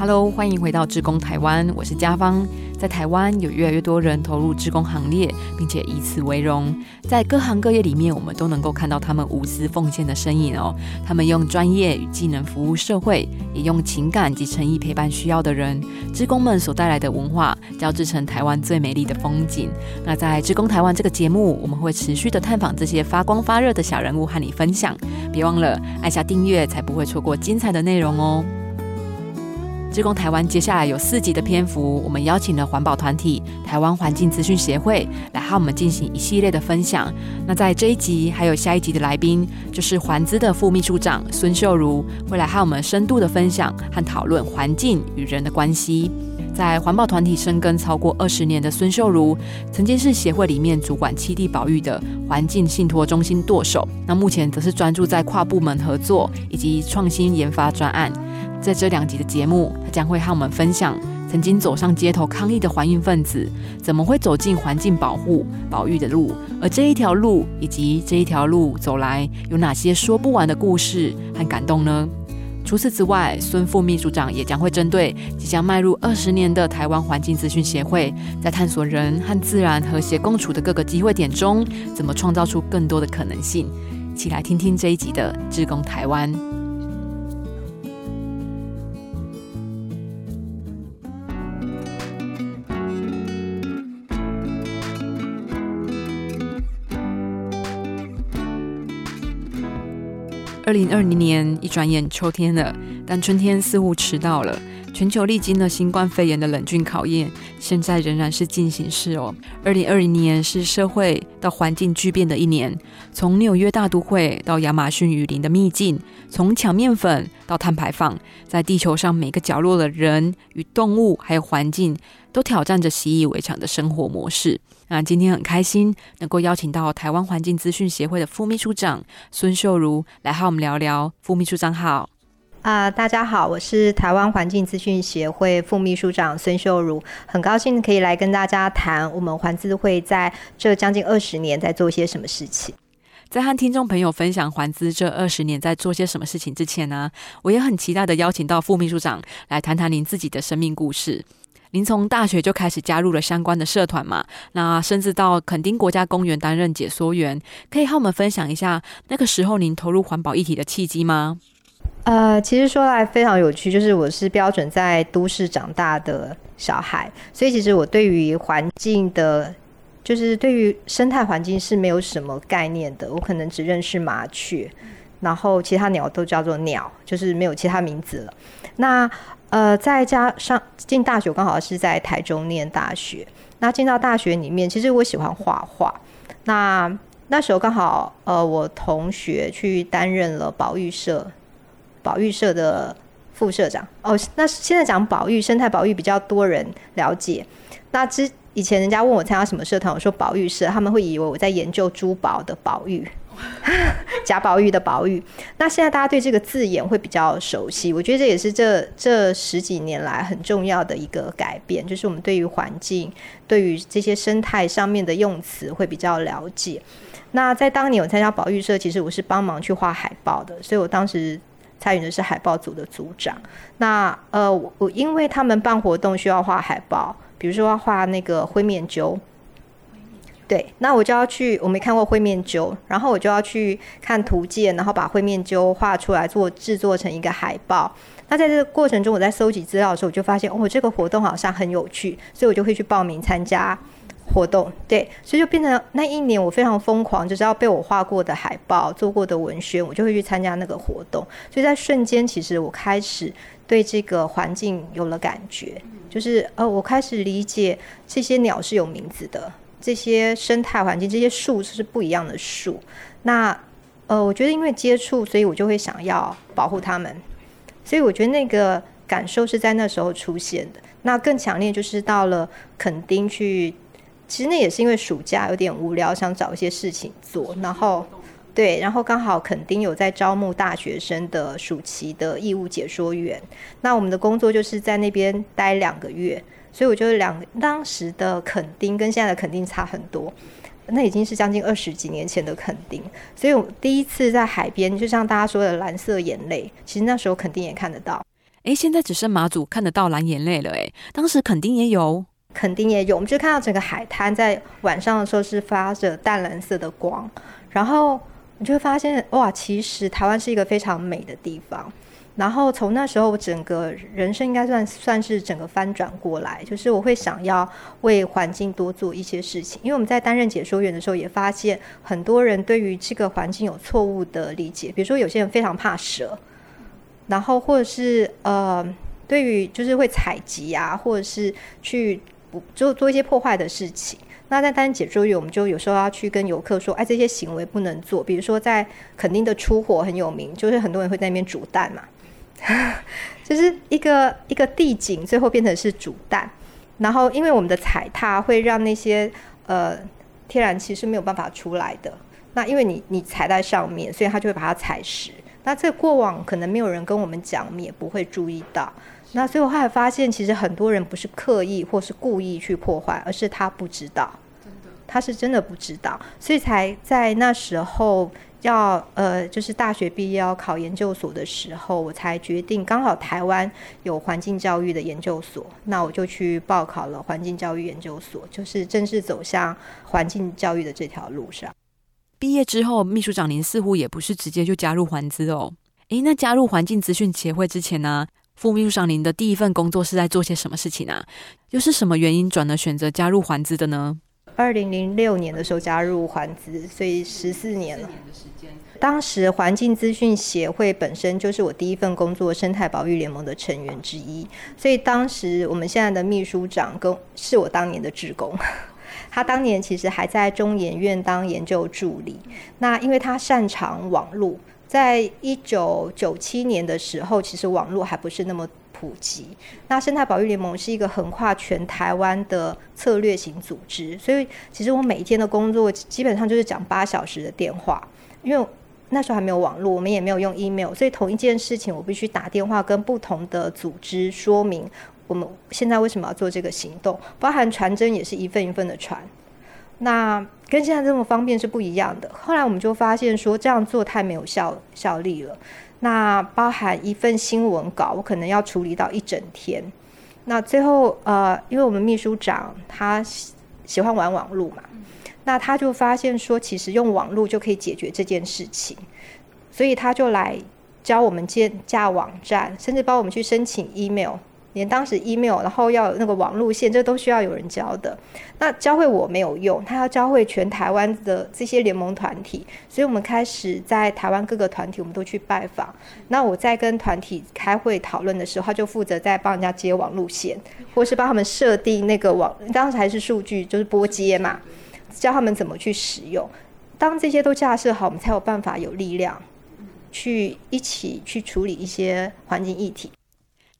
Hello，欢迎回到志工台湾，我是嘉芳。在台湾有越来越多人投入志工行列，并且以此为荣。在各行各业里面，我们都能够看到他们无私奉献的身影哦。他们用专业与技能服务社会，也用情感及诚意陪伴需要的人。志工们所带来的文化，交织成台湾最美丽的风景。那在志工台湾这个节目，我们会持续的探访这些发光发热的小人物，和你分享。别忘了按下订阅，才不会错过精彩的内容哦。志工台湾接下来有四集的篇幅，我们邀请了环保团体台湾环境资讯协会来和我们进行一系列的分享。那在这一集还有下一集的来宾，就是环资的副秘书长孙秀如，会来和我们深度的分享和讨论环境与人的关系。在环保团体深耕超过二十年的孙秀如，曾经是协会里面主管七地保育的环境信托中心舵手，那目前则是专注在跨部门合作以及创新研发专案。在这两集的节目，他将会和我们分享曾经走上街头抗议的环运分子，怎么会走进环境保护、保育的路，而这一条路以及这一条路走来有哪些说不完的故事和感动呢？除此之外，孙副秘书长也将会针对即将迈入二十年的台湾环境资讯协会，在探索人和自然和谐共处的各个机会点中，怎么创造出更多的可能性，一起来听听这一集的志工台湾。二零二零年一转眼秋天了，但春天似乎迟到了。全球历经了新冠肺炎的冷峻考验，现在仍然是进行式哦。二零二零年是社会到环境巨变的一年，从纽约大都会到亚马逊雨林的秘境，从抢面粉到碳排放，在地球上每个角落的人与动物还有环境，都挑战着习以为常的生活模式。那今天很开心能够邀请到台湾环境资讯协会的副秘书长孙秀如来和我们聊聊。副秘书长好，啊，大家好，我是台湾环境资讯协会副秘书长孙秀如，很高兴可以来跟大家谈我们环资会在这将近二十年在做些什么事情。在和听众朋友分享环资这二十年在做些什么事情之前呢，我也很期待的邀请到副秘书长来谈谈您自己的生命故事。您从大学就开始加入了相关的社团嘛？那甚至到垦丁国家公园担任解说员，可以和我们分享一下那个时候您投入环保议题的契机吗？呃，其实说来非常有趣，就是我是标准在都市长大的小孩，所以其实我对于环境的，就是对于生态环境是没有什么概念的。我可能只认识麻雀，然后其他鸟都叫做鸟，就是没有其他名字了。那呃，再加上进大学，刚好是在台中念大学。那进到大学里面，其实我喜欢画画。那那时候刚好，呃，我同学去担任了保育社，保育社的副社长。哦，那现在讲保育、生态保育比较多人了解。那之以前人家问我参加什么社团，我说保育社，他们会以为我在研究珠宝的保育。贾宝玉的宝玉，那现在大家对这个字眼会比较熟悉，我觉得这也是这这十几年来很重要的一个改变，就是我们对于环境、对于这些生态上面的用词会比较了解。那在当年我参加宝玉社，其实我是帮忙去画海报的，所以我当时参与的是海报组的组长。那呃，我因为他们办活动需要画海报，比如说画那个灰面鸠。对，那我就要去，我没看过灰面鸠，然后我就要去看图鉴，然后把灰面鸠画出来，做制作成一个海报。那在这个过程中，我在搜集资料的时候，我就发现，哦，这个活动好像很有趣，所以我就会去报名参加活动。对，所以就变成那一年我非常疯狂，就是要被我画过的海报、做过的文宣，我就会去参加那个活动。所以在瞬间，其实我开始对这个环境有了感觉，就是呃，我开始理解这些鸟是有名字的。这些生态环境，这些树是不一样的树。那呃，我觉得因为接触，所以我就会想要保护它们。所以我觉得那个感受是在那时候出现的。那更强烈就是到了垦丁去，其实那也是因为暑假有点无聊，想找一些事情做。然后对，然后刚好垦丁有在招募大学生的暑期的义务解说员。那我们的工作就是在那边待两个月。所以我觉得两当时的垦丁跟现在的垦丁差很多，那已经是将近二十几年前的垦丁。所以我第一次在海边，就像大家说的蓝色眼泪，其实那时候垦丁也看得到。哎，现在只剩马祖看得到蓝眼泪了，哎，当时垦丁也有，垦丁也有，我们就看到整个海滩在晚上的时候是发着淡蓝色的光，然后你就会发现，哇，其实台湾是一个非常美的地方。然后从那时候，我整个人生应该算算是整个翻转过来，就是我会想要为环境多做一些事情。因为我们在担任解说员的时候，也发现很多人对于这个环境有错误的理解，比如说有些人非常怕蛇，然后或者是呃，对于就是会采集啊，或者是去做做一些破坏的事情。那在担任解说员，我们就有时候要去跟游客说，哎，这些行为不能做。比如说在垦丁的出火很有名，就是很多人会在那边煮蛋嘛。就是一个一个地景，最后变成是主蛋，然后因为我们的踩踏会让那些呃天然气是没有办法出来的。那因为你你踩在上面，所以他就会把它踩实。那这过往可能没有人跟我们讲，我们也不会注意到。那所以我后来发现，其实很多人不是刻意或是故意去破坏，而是他不知道，他是真的不知道，所以才在那时候。要呃，就是大学毕业要考研究所的时候，我才决定，刚好台湾有环境教育的研究所，那我就去报考了环境教育研究所，就是正式走向环境教育的这条路上。毕业之后，秘书长您似乎也不是直接就加入环资哦。诶，那加入环境资讯协会之前呢，副秘书长您的第一份工作是在做些什么事情啊？又是什么原因转而选择加入环资的呢？二零零六年的时候加入环资，所以十四年了。当时环境资讯协会本身就是我第一份工作，生态保育联盟的成员之一。所以当时我们现在的秘书长跟是我当年的职工，他当年其实还在中研院当研究助理。那因为他擅长网络，在一九九七年的时候，其实网络还不是那么。普及。那生态保育联盟是一个横跨全台湾的策略型组织，所以其实我每一天的工作基本上就是讲八小时的电话。因为那时候还没有网络，我们也没有用 email，所以同一件事情我必须打电话跟不同的组织说明我们现在为什么要做这个行动，包含传真也是一份一份的传。那跟现在这么方便是不一样的。后来我们就发现说这样做太没有效效力了。那包含一份新闻稿，我可能要处理到一整天。那最后，呃，因为我们秘书长他喜欢玩网络嘛，那他就发现说，其实用网络就可以解决这件事情，所以他就来教我们建架网站，甚至帮我们去申请 email。连当时 email，然后要那个网路线，这都需要有人教的。那教会我没有用，他要教会全台湾的这些联盟团体。所以我们开始在台湾各个团体，我们都去拜访。那我在跟团体开会讨论的时候，他就负责在帮人家接网路线，或是帮他们设定那个网。当时还是数据，就是拨接嘛，教他们怎么去使用。当这些都架设好，我们才有办法有力量去一起去处理一些环境议题。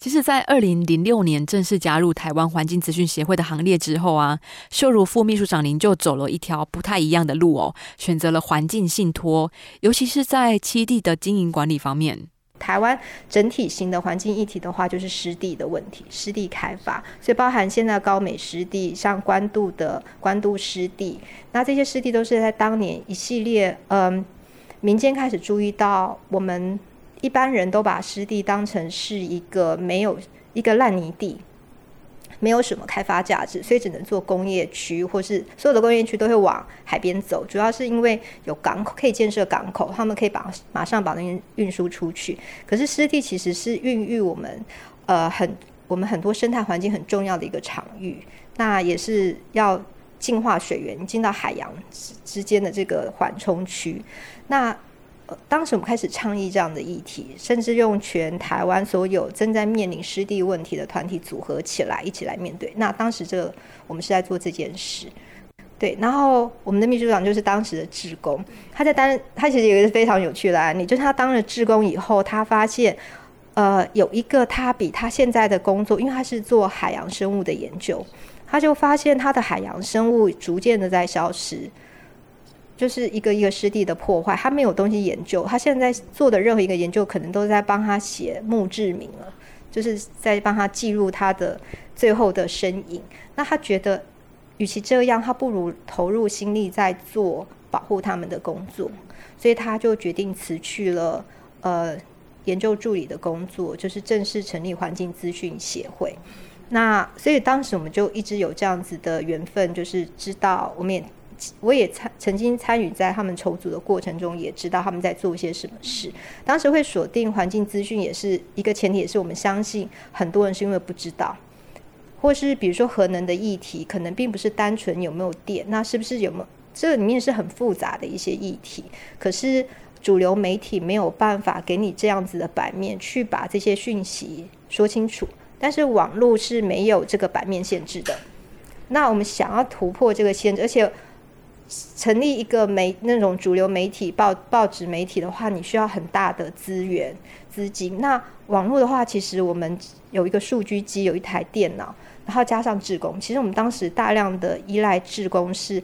其实，在二零零六年正式加入台湾环境资讯协会的行列之后啊，秀如副秘书长您就走了一条不太一样的路哦，选择了环境信托，尤其是在七地的经营管理方面。台湾整体型的环境议题的话，就是湿地的问题，湿地开发，所以包含现在高美湿地，像关渡的关渡湿地，那这些湿地都是在当年一系列嗯，民间开始注意到我们。一般人都把湿地当成是一个没有一个烂泥地，没有什么开发价值，所以只能做工业区，或是所有的工业区都会往海边走。主要是因为有港口可以建设港口，他们可以把马上把那些运输出去。可是湿地其实是孕育我们呃很我们很多生态环境很重要的一个场域，那也是要净化水源进到海洋之间的这个缓冲区。那当时我们开始倡议这样的议题，甚至用全台湾所有正在面临湿地问题的团体组合起来，一起来面对。那当时这我们是在做这件事，对。然后我们的秘书长就是当时的志工，他在担，他其实有一个非常有趣的案例，就是他当了志工以后，他发现，呃，有一个他比他现在的工作，因为他是做海洋生物的研究，他就发现他的海洋生物逐渐的在消失。就是一个一个湿地的破坏，他没有东西研究，他现在做的任何一个研究，可能都在帮他写墓志铭了，就是在帮他记录他的最后的身影。那他觉得，与其这样，他不如投入心力在做保护他们的工作，所以他就决定辞去了呃研究助理的工作，就是正式成立环境资讯协会。那所以当时我们就一直有这样子的缘分，就是知道我们也我也参曾经参与在他们筹组的过程中，也知道他们在做一些什么事。当时会锁定环境资讯，也是一个前提，也是我们相信很多人是因为不知道，或是比如说核能的议题，可能并不是单纯有没有电，那是不是有没有这里面是很复杂的一些议题，可是主流媒体没有办法给你这样子的版面去把这些讯息说清楚。但是网络是没有这个版面限制的，那我们想要突破这个限制，而且成立一个媒那种主流媒体报报纸媒体的话，你需要很大的资源资金。那网络的话，其实我们有一个数据机，有一台电脑，然后加上志工。其实我们当时大量的依赖志工是，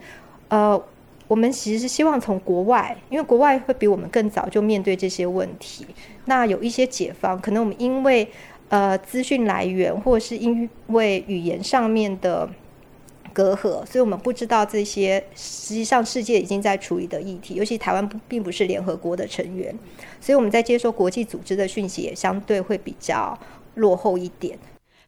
呃，我们其实是希望从国外，因为国外会比我们更早就面对这些问题。那有一些解放，可能我们因为。呃，资讯来源，或者是因为语言上面的隔阂，所以我们不知道这些实际上世界已经在处理的议题。尤其台湾不并不是联合国的成员，所以我们在接收国际组织的讯息也相对会比较落后一点。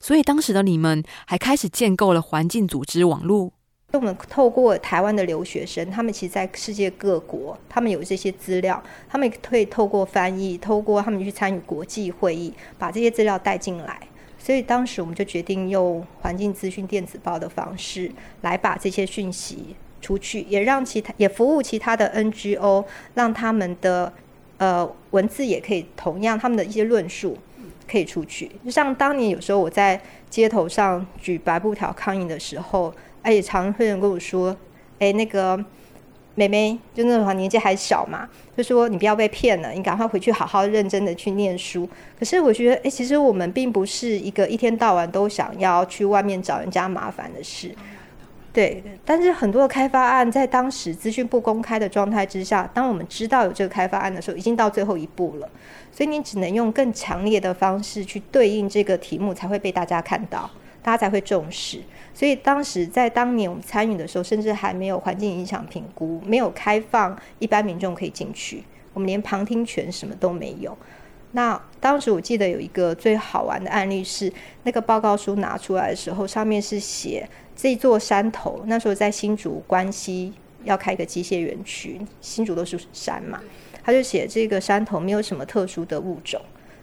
所以当时的你们还开始建构了环境组织网络。我们透过台湾的留学生，他们其实在世界各国，他们有这些资料，他们可以透过翻译，透过他们去参与国际会议，把这些资料带进来。所以当时我们就决定用环境资讯电子报的方式来把这些讯息出去，也让其他也服务其他的 NGO，让他们的呃文字也可以同样他们的一些论述可以出去。就像当年有时候我在街头上举白布条抗议的时候。而且常会有人跟我说：“哎，那个妹妹，就那时候年纪还小嘛，就说你不要被骗了，你赶快回去好好认真的去念书。”可是我觉得，哎，其实我们并不是一个一天到晚都想要去外面找人家麻烦的事。对，但是很多的开发案在当时资讯不公开的状态之下，当我们知道有这个开发案的时候，已经到最后一步了。所以你只能用更强烈的方式去对应这个题目，才会被大家看到，大家才会重视。所以当时在当年我们参与的时候，甚至还没有环境影响评估，没有开放一般民众可以进去，我们连旁听权什么都没有。那当时我记得有一个最好玩的案例是，那个报告书拿出来的时候，上面是写这座山头，那时候在新竹关西要开一个机械园区，新竹都是山嘛，他就写这个山头没有什么特殊的物种。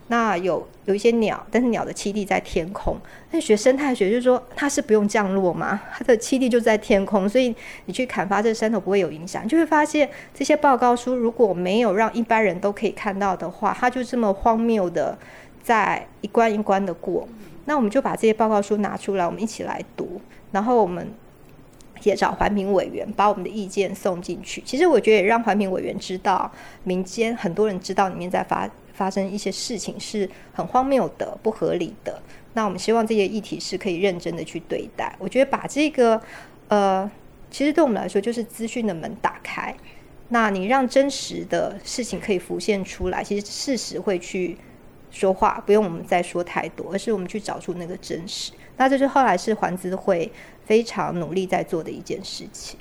那有有一些鸟，但是鸟的栖地在天空。那学生态学就是说，它是不用降落嘛，它的栖地就在天空，所以你去砍伐这山头不会有影响。就会发现这些报告书如果没有让一般人都可以看到的话，它就这么荒谬的在一关一关的过。那我们就把这些报告书拿出来，我们一起来读，然后我们也找环评委员把我们的意见送进去。其实我觉得也让环评委员知道，民间很多人知道里面在发。发生一些事情是很荒谬的、不合理的。那我们希望这些议题是可以认真的去对待。我觉得把这个，呃，其实对我们来说就是资讯的门打开。那你让真实的事情可以浮现出来，其实事实会去说话，不用我们再说太多，而是我们去找出那个真实。那这是后来是环资会非常努力在做的一件事情。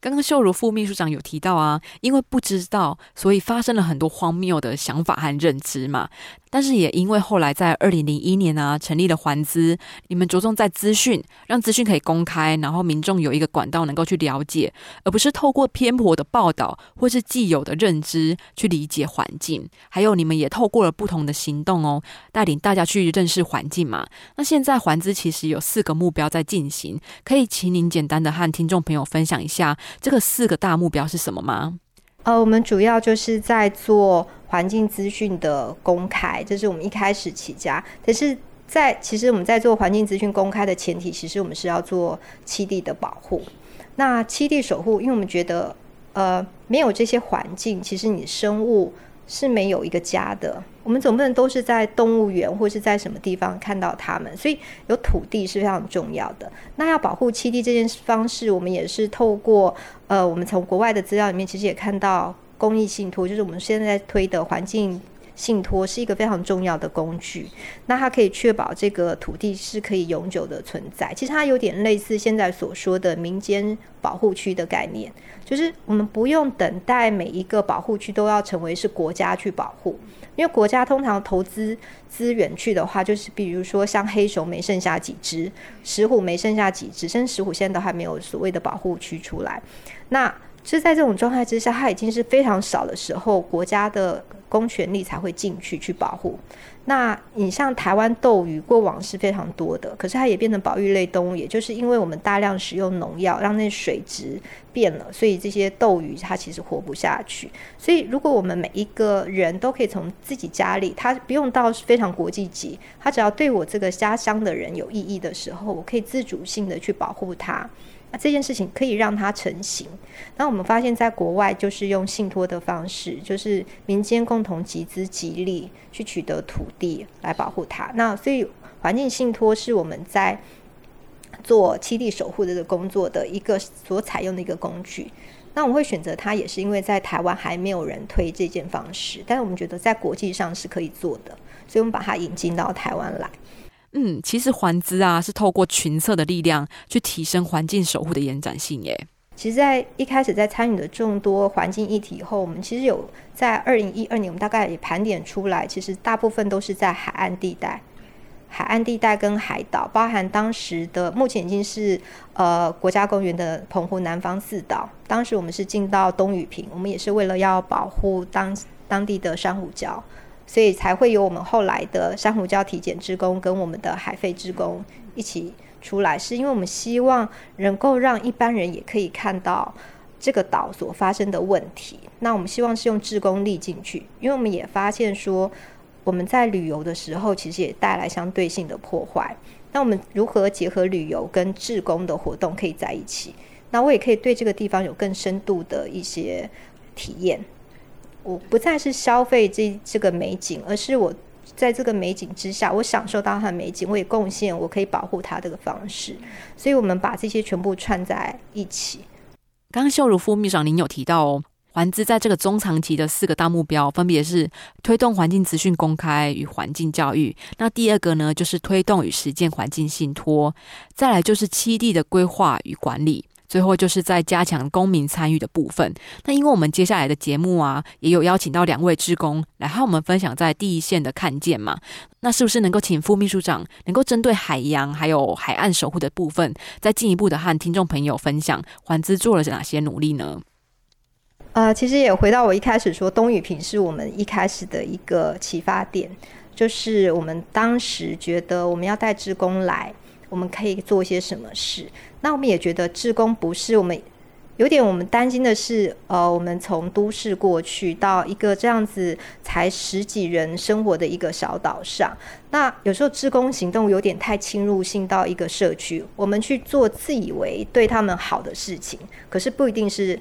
刚刚秀如副秘书长有提到啊，因为不知道，所以发生了很多荒谬的想法和认知嘛。但是也因为后来在二零零一年啊，成立了环资，你们着重在资讯，让资讯可以公开，然后民众有一个管道能够去了解，而不是透过偏颇的报道或是既有的认知去理解环境。还有你们也透过了不同的行动哦，带领大家去认识环境嘛。那现在环资其实有四个目标在进行，可以请您简单的和听众朋友分享一下这个四个大目标是什么吗？呃，我们主要就是在做环境资讯的公开，这是我们一开始起家。可是，在其实我们在做环境资讯公开的前提，其实我们是要做七地的保护。那七地守护，因为我们觉得，呃，没有这些环境，其实你生物。是没有一个家的，我们总不能都是在动物园或是在什么地方看到它们，所以有土地是非常重要的。那要保护栖地这件方式，我们也是透过呃，我们从国外的资料里面其实也看到公益信托，就是我们现在在推的环境信托是一个非常重要的工具。那它可以确保这个土地是可以永久的存在。其实它有点类似现在所说的民间保护区的概念，就是我们不用等待每一个保护区都要成为是国家去保护。因为国家通常投资资源去的话，就是比如说像黑熊没剩下几只，石虎没剩下几只，甚至石虎现在都还没有所谓的保护区出来。那是在这种状态之下，它已经是非常少的时候，国家的公权力才会进去去保护。那你像台湾斗鱼，过往是非常多的，可是它也变成保育类动物，也就是因为我们大量使用农药，让那水质变了，所以这些斗鱼它其实活不下去。所以如果我们每一个人都可以从自己家里，他不用到非常国际级，他只要对我这个家乡的人有意义的时候，我可以自主性的去保护它。那这件事情可以让它成型。那我们发现，在国外就是用信托的方式，就是民间共同集资集力去取得土地来保护它。那所以环境信托是我们在做栖地守护这个工作的一个所采用的一个工具。那我们会选择它，也是因为在台湾还没有人推这件方式，但是我们觉得在国际上是可以做的，所以我们把它引进到台湾来。嗯，其实环资啊是透过群策的力量去提升环境守护的延展性耶。其实，在一开始在参与的众多环境议题以后，我们其实有在二零一二年，我们大概也盘点出来，其实大部分都是在海岸地带、海岸地带跟海岛，包含当时的目前已经是呃国家公园的澎湖南方四岛。当时我们是进到东屿坪，我们也是为了要保护当当地的珊瑚礁。所以才会有我们后来的珊瑚礁体检职工跟我们的海废职工一起出来，是因为我们希望能够让一般人也可以看到这个岛所发生的问题。那我们希望是用志工力进去，因为我们也发现说我们在旅游的时候，其实也带来相对性的破坏。那我们如何结合旅游跟志工的活动可以在一起？那我也可以对这个地方有更深度的一些体验。我不再是消费这这个美景，而是我在这个美景之下，我享受到它的美景，我也贡献我可以保护它这个方式。所以，我们把这些全部串在一起。刚刚秀如副秘书长您有提到哦，环资在这个中长期的四个大目标，分别是推动环境资讯公开与环境教育。那第二个呢，就是推动与实践环境信托。再来就是七地的规划与管理。最后就是在加强公民参与的部分。那因为我们接下来的节目啊，也有邀请到两位职工来和我们分享在第一线的看见嘛。那是不是能够请副秘书长能够针对海洋还有海岸守护的部分，再进一步的和听众朋友分享环资做了哪些努力呢？呃，其实也回到我一开始说，东雨平是我们一开始的一个启发点，就是我们当时觉得我们要带职工来。我们可以做些什么事？那我们也觉得志工不是我们有点我们担心的是，呃，我们从都市过去到一个这样子才十几人生活的一个小岛上，那有时候志工行动有点太侵入性到一个社区，我们去做自以为对他们好的事情，可是不一定是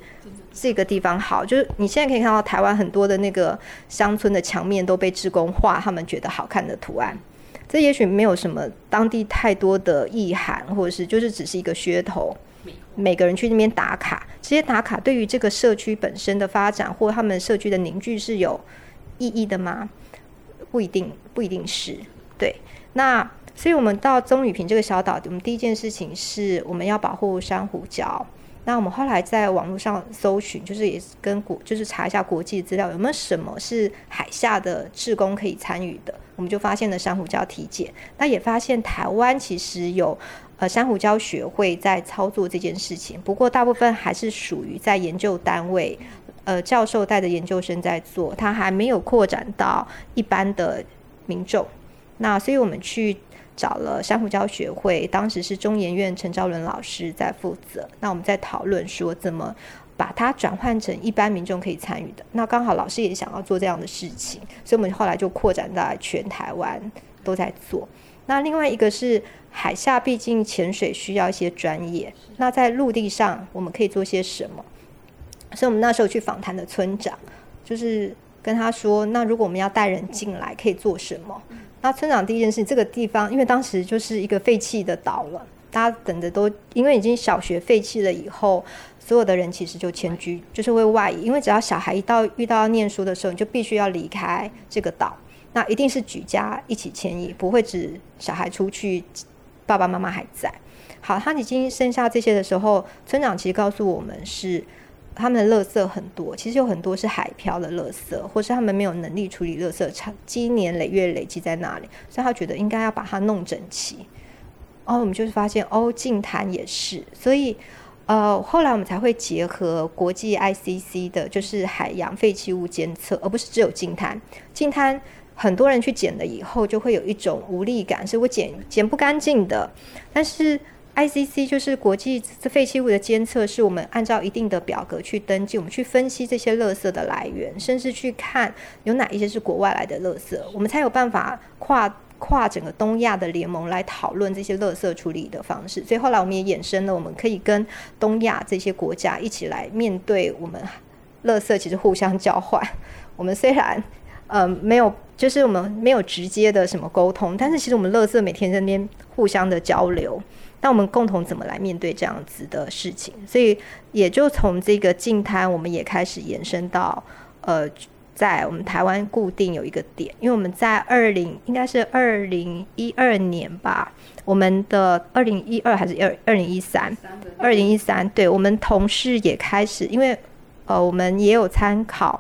这个地方好。就是你现在可以看到台湾很多的那个乡村的墙面都被志工画，他们觉得好看的图案。这也许没有什么当地太多的意涵，或者是就是只是一个噱头。每个人去那边打卡，这些打卡对于这个社区本身的发展或他们社区的凝聚是有意义的吗？不一定，不一定是。对，那所以我们到棕榈坪这个小岛，我们第一件事情是我们要保护珊瑚礁。那我们后来在网络上搜寻，就是也跟国，就是查一下国际资料，有没有什么是海下的志工可以参与的？我们就发现了珊瑚礁体检，那也发现台湾其实有呃珊瑚礁学会在操作这件事情，不过大部分还是属于在研究单位，呃教授带的研究生在做，它还没有扩展到一般的民众。那所以我们去。找了珊瑚礁学会，当时是中研院陈昭伦老师在负责。那我们在讨论说怎么把它转换成一般民众可以参与的。那刚好老师也想要做这样的事情，所以我们后来就扩展到全台湾都在做。那另外一个是海下，毕竟潜水需要一些专业。那在陆地上我们可以做些什么？所以我们那时候去访谈的村长，就是跟他说：那如果我们要带人进来，可以做什么？那村长第一件事，这个地方因为当时就是一个废弃的岛了，大家等着都因为已经小学废弃了以后，所有的人其实就迁居，就是会外移，因为只要小孩一到遇到要念书的时候，你就必须要离开这个岛，那一定是举家一起迁移，不会只小孩出去，爸爸妈妈还在。好，他已经剩下这些的时候，村长其实告诉我们是。他们的垃圾很多，其实有很多是海漂的垃圾，或是他们没有能力处理垃圾，长积年累月累积在那里，所以他觉得应该要把它弄整齐。哦，我们就是发现哦，近滩也是，所以呃，后来我们才会结合国际 ICC 的，就是海洋废弃物监测，而不是只有近滩。近滩很多人去捡了以后，就会有一种无力感，是我捡捡不干净的，但是。ICC 就是国际废弃物的监测，是我们按照一定的表格去登记，我们去分析这些垃圾的来源，甚至去看有哪一些是国外来的垃圾，我们才有办法跨跨整个东亚的联盟来讨论这些垃圾处理的方式。所以后来我们也衍生了，我们可以跟东亚这些国家一起来面对我们垃圾，其实互相交换。我们虽然呃没有，就是我们没有直接的什么沟通，但是其实我们垃圾每天在那边互相的交流。那我们共同怎么来面对这样子的事情？所以也就从这个净滩，我们也开始延伸到呃，在我们台湾固定有一个点，因为我们在二零应该是二零一二年吧，我们的二零一二还是二二零一三，二零一三，对我们同事也开始，因为呃，我们也有参考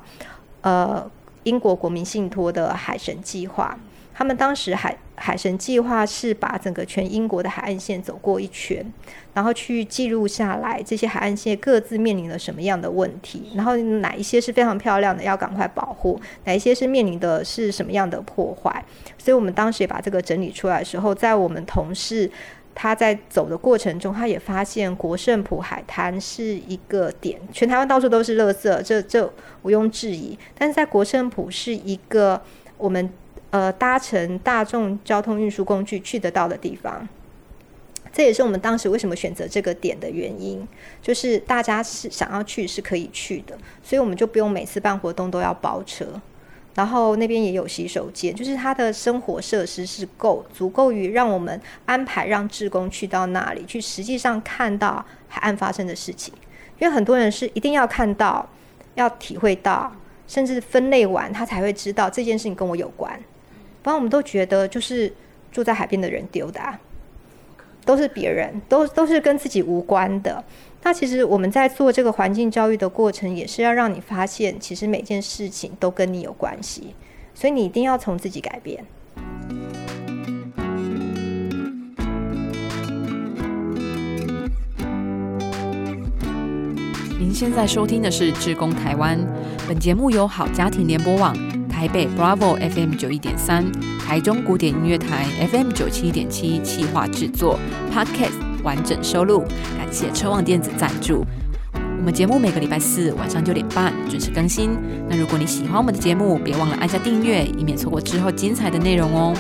呃英国国民信托的海神计划。他们当时还海神计划是把整个全英国的海岸线走过一圈，然后去记录下来这些海岸线各自面临了什么样的问题，然后哪一些是非常漂亮的要赶快保护，哪一些是面临的是什么样的破坏。所以我们当时也把这个整理出来的时候，在我们同事他在走的过程中，他也发现国盛普海滩是一个点，全台湾到处都是垃圾，这这毋庸置疑。但是在国盛普是一个我们。呃，搭乘大众交通运输工具去得到的地方，这也是我们当时为什么选择这个点的原因，就是大家是想要去是可以去的，所以我们就不用每次办活动都要包车，然后那边也有洗手间，就是它的生活设施是够足够于让我们安排让志工去到那里去，实际上看到海岸发生的事情，因为很多人是一定要看到，要体会到，甚至分类完他才会知道这件事情跟我有关。然我们都觉得，就是住在海边的人丢的，啊，都是别人，都都是跟自己无关的。那其实我们在做这个环境教育的过程，也是要让你发现，其实每件事情都跟你有关系，所以你一定要从自己改变。您现在收听的是《志工台湾》，本节目由好家庭联播网。台北 Bravo FM 九一点三，台中古典音乐台 FM 九七点七，企划制作 Podcast 完整收录，感谢车望电子赞助。我们节目每个礼拜四晚上九点半准时更新。那如果你喜欢我们的节目，别忘了按下订阅，以免错过之后精彩的内容哦。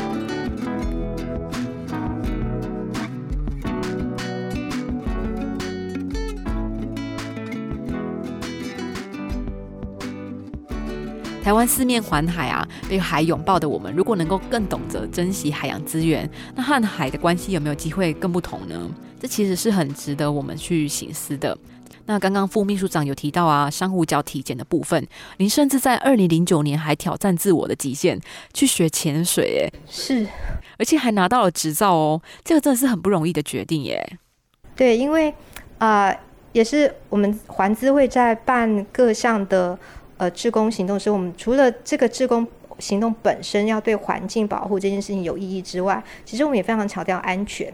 台湾四面环海啊，被海拥抱的我们，如果能够更懂得珍惜海洋资源，那和海的关系有没有机会更不同呢？这其实是很值得我们去醒思的。那刚刚副秘书长有提到啊，珊瑚礁体检的部分，您甚至在二零零九年还挑战自我的极限，去学潜水，哎，是，而且还拿到了执照哦，这个真的是很不容易的决定耶。对，因为啊，也是我们环资会在办各项的。呃，志工行动时，我们除了这个志工行动本身要对环境保护这件事情有意义之外，其实我们也非常强调安全。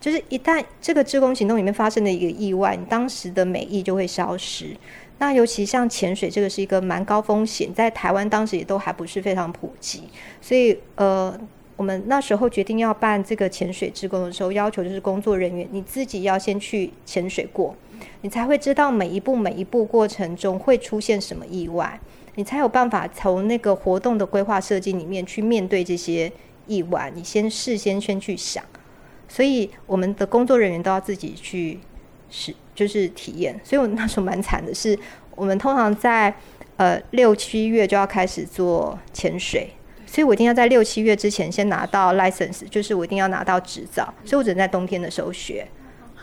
就是一旦这个志工行动里面发生的一个意外，当时的美意就会消失。那尤其像潜水这个是一个蛮高风险，在台湾当时也都还不是非常普及，所以呃，我们那时候决定要办这个潜水志工的时候，要求就是工作人员你自己要先去潜水过。你才会知道每一步每一步过程中会出现什么意外，你才有办法从那个活动的规划设计里面去面对这些意外。你先事先先去想，所以我们的工作人员都要自己去是就是体验。所以我那时候蛮惨的，是我们通常在呃六七月就要开始做潜水，所以我一定要在六七月之前先拿到 license，就是我一定要拿到执照，所以我只能在冬天的时候学。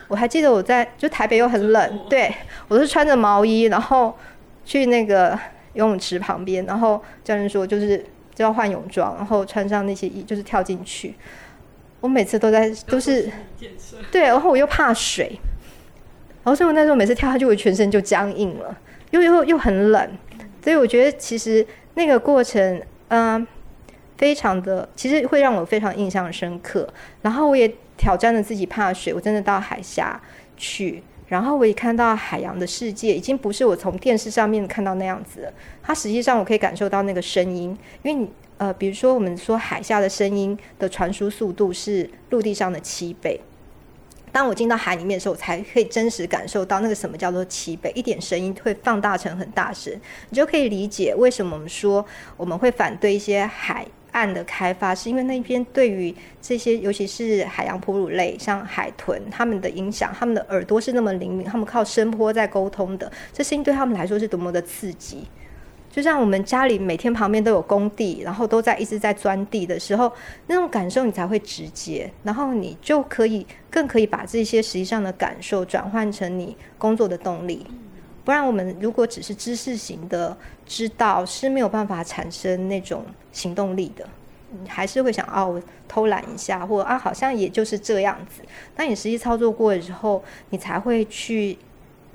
我还记得我在就台北又很冷，对我是穿着毛衣，然后去那个游泳池旁边，然后教练说就是就要换泳装，然后穿上那些衣就是跳进去。我每次都在都是对，然后我又怕水，然后所以我那时候每次跳下去，我全身就僵硬了，又又又很冷，所以我觉得其实那个过程，嗯，非常的其实会让我非常印象深刻。然后我也挑战了自己怕水，我真的到海下去，然后我也看到海洋的世界，已经不是我从电视上面看到那样子了。它实际上我可以感受到那个声音，因为你。呃，比如说我们说海下的声音的传输速度是陆地上的七倍。当我进到海里面的时候，我才可以真实感受到那个什么叫做七倍，一点声音会放大成很大声，你就可以理解为什么我们说我们会反对一些海岸的开发，是因为那边对于这些尤其是海洋哺乳类，像海豚，它们的影响，它们的耳朵是那么灵敏，它们靠声波在沟通的，这声音对他们来说是多么的刺激。就像我们家里每天旁边都有工地，然后都在一直在钻地的时候，那种感受你才会直接，然后你就可以更可以把这些实际上的感受转换成你工作的动力。不然，我们如果只是知识型的知道，是没有办法产生那种行动力的。你还是会想哦，偷懒一下，或啊，好像也就是这样子。当你实际操作过的时候，你才会去。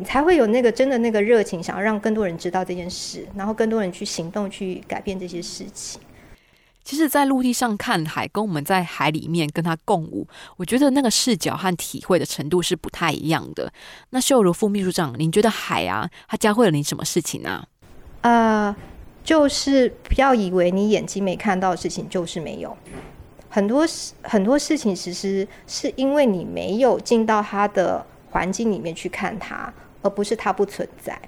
你才会有那个真的那个热情，想要让更多人知道这件事，然后更多人去行动去改变这些事情。其实，在陆地上看海，跟我们在海里面跟它共舞，我觉得那个视角和体会的程度是不太一样的。那秀如副秘书长，您觉得海啊，它教会了你什么事情呢？呃，就是不要以为你眼睛没看到的事情就是没有，很多事很多事情其实是因为你没有进到它的环境里面去看它。而不是它不存在。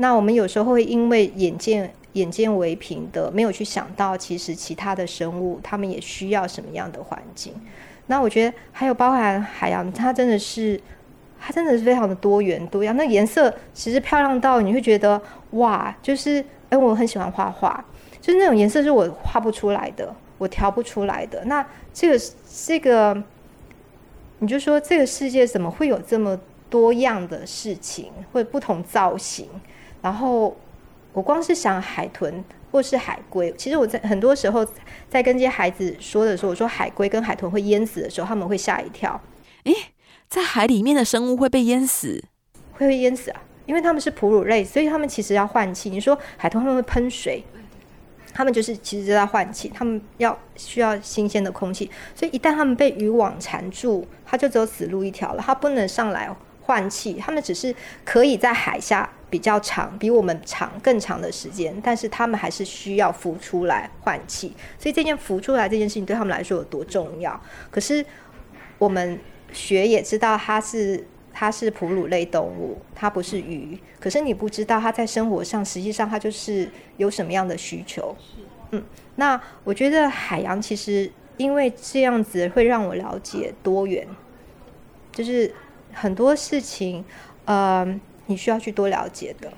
那我们有时候会因为眼见眼见为凭的，没有去想到其实其他的生物，它们也需要什么样的环境。那我觉得还有包含海洋，它真的是它真的是非常的多元多样。那颜色其实漂亮到你会觉得哇，就是哎，我很喜欢画画，就是那种颜色是我画不出来的，我调不出来的。那这个这个，你就说这个世界怎么会有这么？多样的事情，或不同造型。然后我光是想海豚或是海龟，其实我在很多时候在跟这些孩子说的时候，我说海龟跟海豚会淹死的时候，他们会吓一跳。诶，在海里面的生物会被淹死？会被淹死啊？因为他们是哺乳类，所以他们其实要换气。你说海豚他们会喷水？他们就是其实就在换气，他们要需要新鲜的空气。所以一旦他们被渔网缠住，他就只有死路一条了，他不能上来。换气，他们只是可以在海下比较长，比我们长更长的时间，但是他们还是需要浮出来换气。所以这件浮出来这件事情对他们来说有多重要？可是我们学也知道，它是它是哺乳类动物，它不是鱼。可是你不知道它在生活上，实际上它就是有什么样的需求。嗯，那我觉得海洋其实因为这样子会让我了解多元，就是。很多事情，呃，你需要去多了解的。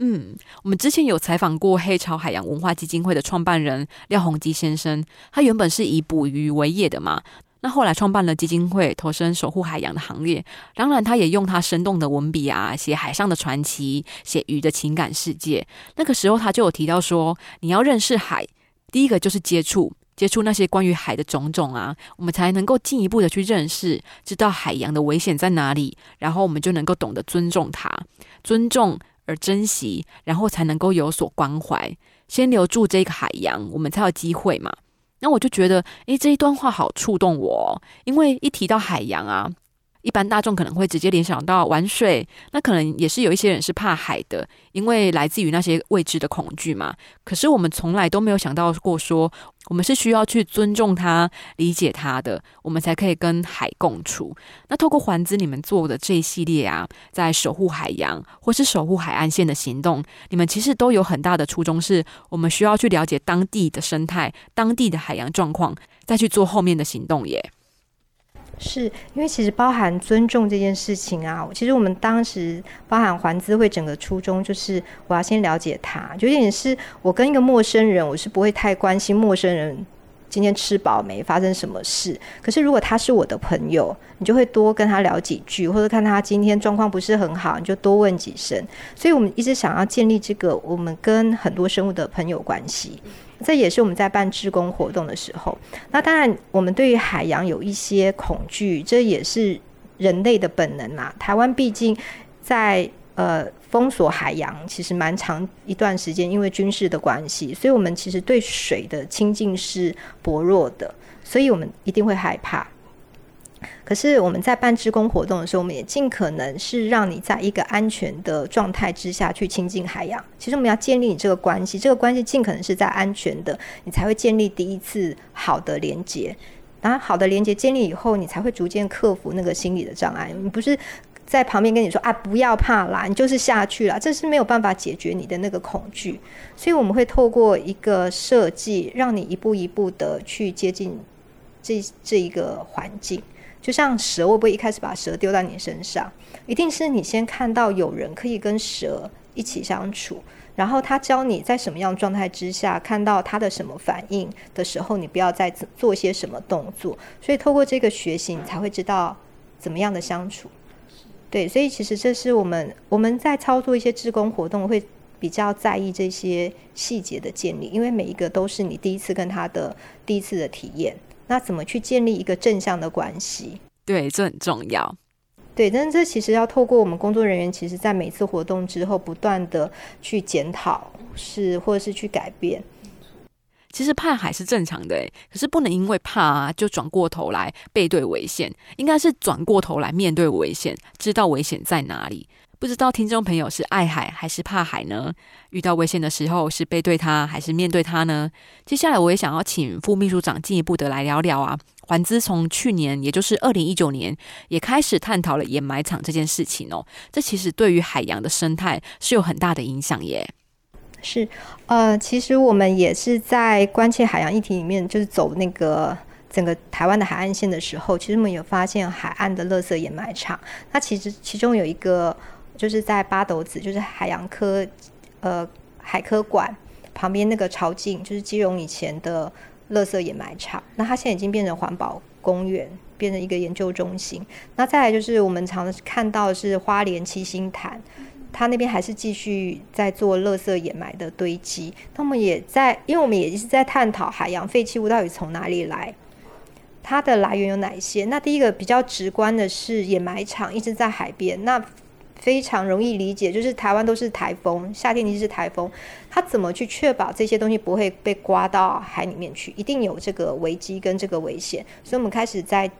嗯，我们之前有采访过黑潮海洋文化基金会的创办人廖宏基先生，他原本是以捕鱼为业的嘛，那后来创办了基金会，投身守护海洋的行列。当然，他也用他生动的文笔啊，写海上的传奇，写鱼的情感世界。那个时候，他就有提到说，你要认识海，第一个就是接触。接触那些关于海的种种啊，我们才能够进一步的去认识，知道海洋的危险在哪里，然后我们就能够懂得尊重它，尊重而珍惜，然后才能够有所关怀。先留住这个海洋，我们才有机会嘛。那我就觉得，诶，这一段话好触动我，因为一提到海洋啊。一般大众可能会直接联想到玩水，那可能也是有一些人是怕海的，因为来自于那些未知的恐惧嘛。可是我们从来都没有想到过，说我们是需要去尊重它、理解它的，我们才可以跟海共处。那透过环资你们做的这一系列啊，在守护海洋或是守护海岸线的行动，你们其实都有很大的初衷，是我们需要去了解当地的生态、当地的海洋状况，再去做后面的行动耶。是因为其实包含尊重这件事情啊，其实我们当时包含环资会整个初衷就是我要先了解他，就有点是我跟一个陌生人，我是不会太关心陌生人。今天吃饱没？发生什么事？可是如果他是我的朋友，你就会多跟他聊几句，或者看他今天状况不是很好，你就多问几声。所以我们一直想要建立这个我们跟很多生物的朋友关系，这也是我们在办志工活动的时候。那当然，我们对于海洋有一些恐惧，这也是人类的本能啊。台湾毕竟在呃。封锁海洋其实蛮长一段时间，因为军事的关系，所以我们其实对水的亲近是薄弱的，所以我们一定会害怕。可是我们在办志工活动的时候，我们也尽可能是让你在一个安全的状态之下去亲近海洋。其实我们要建立你这个关系，这个关系尽可能是在安全的，你才会建立第一次好的连接。然后好的连接建立以后，你才会逐渐克服那个心理的障碍。你不是。在旁边跟你说啊，不要怕啦，你就是下去了，这是没有办法解决你的那个恐惧。所以我们会透过一个设计，让你一步一步的去接近这这一个环境。就像蛇，会不会一开始把蛇丢到你身上？一定是你先看到有人可以跟蛇一起相处，然后他教你在什么样状态之下，看到他的什么反应的时候，你不要再做些什么动作。所以透过这个学习，你才会知道怎么样的相处。对，所以其实这是我们我们在操作一些志工活动会比较在意这些细节的建立，因为每一个都是你第一次跟他的第一次的体验。那怎么去建立一个正向的关系？对，这很重要。对，但是这其实要透过我们工作人员，其实在每次活动之后，不断的去检讨，是或者是去改变。其实怕海是正常的，可是不能因为怕啊就转过头来背对危险，应该是转过头来面对危险，知道危险在哪里。不知道听众朋友是爱海还是怕海呢？遇到危险的时候是背对它还是面对它呢？接下来我也想要请副秘书长进一步的来聊聊啊。环资从去年，也就是二零一九年，也开始探讨了掩埋场这件事情哦。这其实对于海洋的生态是有很大的影响耶。是，呃，其实我们也是在关切海洋议题里面，就是走那个整个台湾的海岸线的时候，其实我们有发现海岸的垃圾掩埋场。那其实其中有一个就是在八斗子，就是海洋科呃海科馆旁边那个潮境，就是基隆以前的垃圾掩埋场。那它现在已经变成环保公园，变成一个研究中心。那再来就是我们常看到是花莲七星潭。他那边还是继续在做垃圾掩埋的堆积，他们也在，因为我们也是在探讨海洋废弃物到底从哪里来，它的来源有哪些？那第一个比较直观的是掩埋场一直在海边，那非常容易理解，就是台湾都是台风，夏天其是台风，它怎么去确保这些东西不会被刮到海里面去？一定有这个危机跟这个危险，所以我们开始在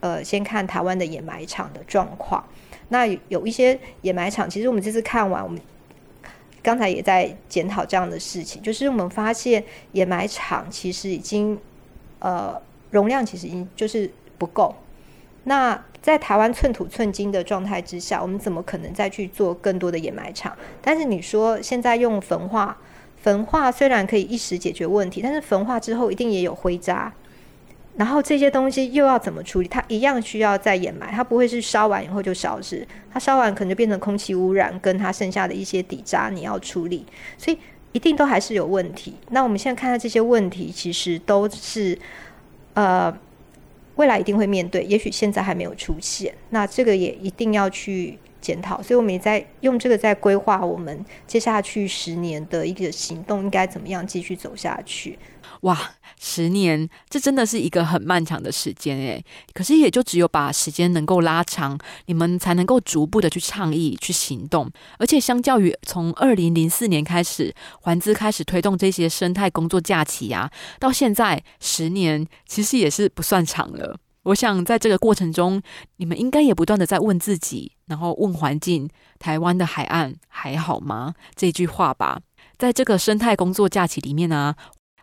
呃先看台湾的掩埋场的状况。那有一些掩埋场，其实我们这次看完，我们刚才也在检讨这样的事情，就是我们发现掩埋场其实已经呃容量其实已经就是不够。那在台湾寸土寸金的状态之下，我们怎么可能再去做更多的掩埋场？但是你说现在用焚化，焚化虽然可以一时解决问题，但是焚化之后一定也有灰渣。然后这些东西又要怎么处理？它一样需要再掩埋，它不会是烧完以后就消失，它烧完可能就变成空气污染，跟它剩下的一些底渣你要处理，所以一定都还是有问题。那我们现在看到这些问题，其实都是呃未来一定会面对，也许现在还没有出现，那这个也一定要去检讨。所以我们也在用这个在规划我们接下去十年的一个行动，应该怎么样继续走下去。哇，十年，这真的是一个很漫长的时间诶。可是也就只有把时间能够拉长，你们才能够逐步的去倡议、去行动。而且相较于从二零零四年开始，环资开始推动这些生态工作假期啊，到现在十年，其实也是不算长了。我想在这个过程中，你们应该也不断的在问自己，然后问环境：台湾的海岸还好吗？这句话吧，在这个生态工作假期里面呢。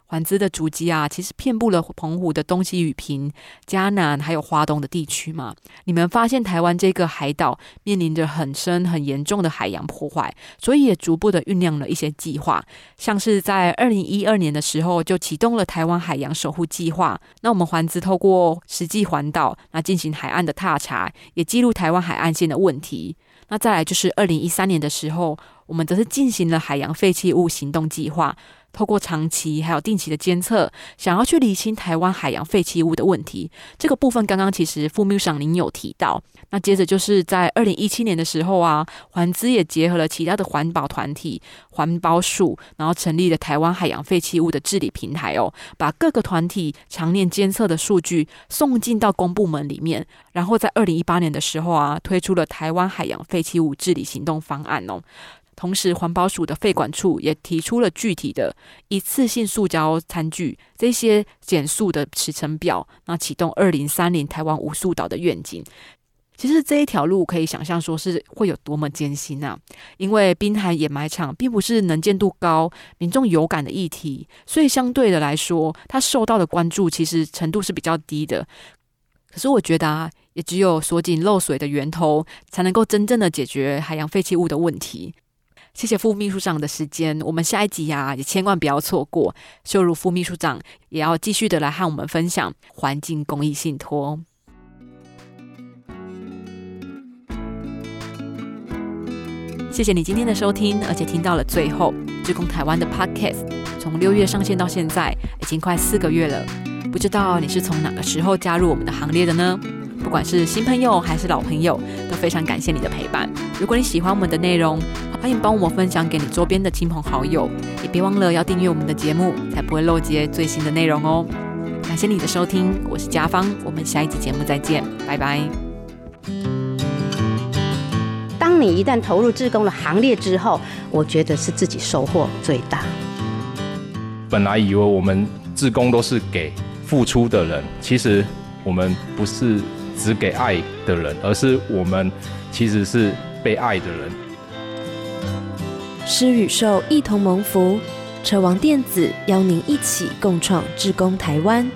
环资的足迹啊，其实遍布了澎湖的东西雨平、嘉南还有花东的地区嘛。你们发现台湾这个海岛面临着很深很严重的海洋破坏，所以也逐步的酝酿了一些计划，像是在二零一二年的时候就启动了台湾海洋守护计划。那我们环资透过实际环岛，那进行海岸的踏查，也记录台湾海岸线的问题。那再来就是二零一三年的时候，我们则是进行了海洋废弃物行动计划。透过长期还有定期的监测，想要去理清台湾海洋废弃物的问题。这个部分刚刚其实副秘书长您有提到。那接着就是在二零一七年的时候啊，环资也结合了其他的环保团体、环保署，然后成立了台湾海洋废弃物的治理平台哦，把各个团体常年监测的数据送进到公部门里面，然后在二零一八年的时候啊，推出了台湾海洋废弃物治理行动方案哦。同时，环保署的废管处也提出了具体的一次性塑胶餐具这些减速的时程表，那启动二零三零台湾无塑岛的愿景。其实这一条路可以想象说是会有多么艰辛啊！因为滨海掩埋场并不是能见度高、民众有感的议题，所以相对的来说，它受到的关注其实程度是比较低的。可是我觉得啊，也只有锁紧漏水的源头，才能够真正的解决海洋废弃物的问题。谢谢副秘书长的时间，我们下一集呀也千万不要错过。羞辱副秘书长也要继续的来和我们分享环境公益信托。谢谢你今天的收听，而且听到了最后。志工台湾的 Podcast 从六月上线到现在，已经快四个月了。不知道你是从哪个时候加入我们的行列的呢？不管是新朋友还是老朋友，都非常感谢你的陪伴。如果你喜欢我们的内容，欢迎帮我们分享给你周边的亲朋好友，也别忘了要订阅我们的节目，才不会漏接最新的内容哦。感谢你的收听，我是嘉芳，我们下一集节目再见，拜拜。当你一旦投入志工的行列之后，我觉得是自己收获最大。本来以为我们志工都是给付出的人，其实我们不是。只给爱的人，而是我们其实是被爱的人。施与受一同蒙福，车王电子邀您一起共创志工台湾。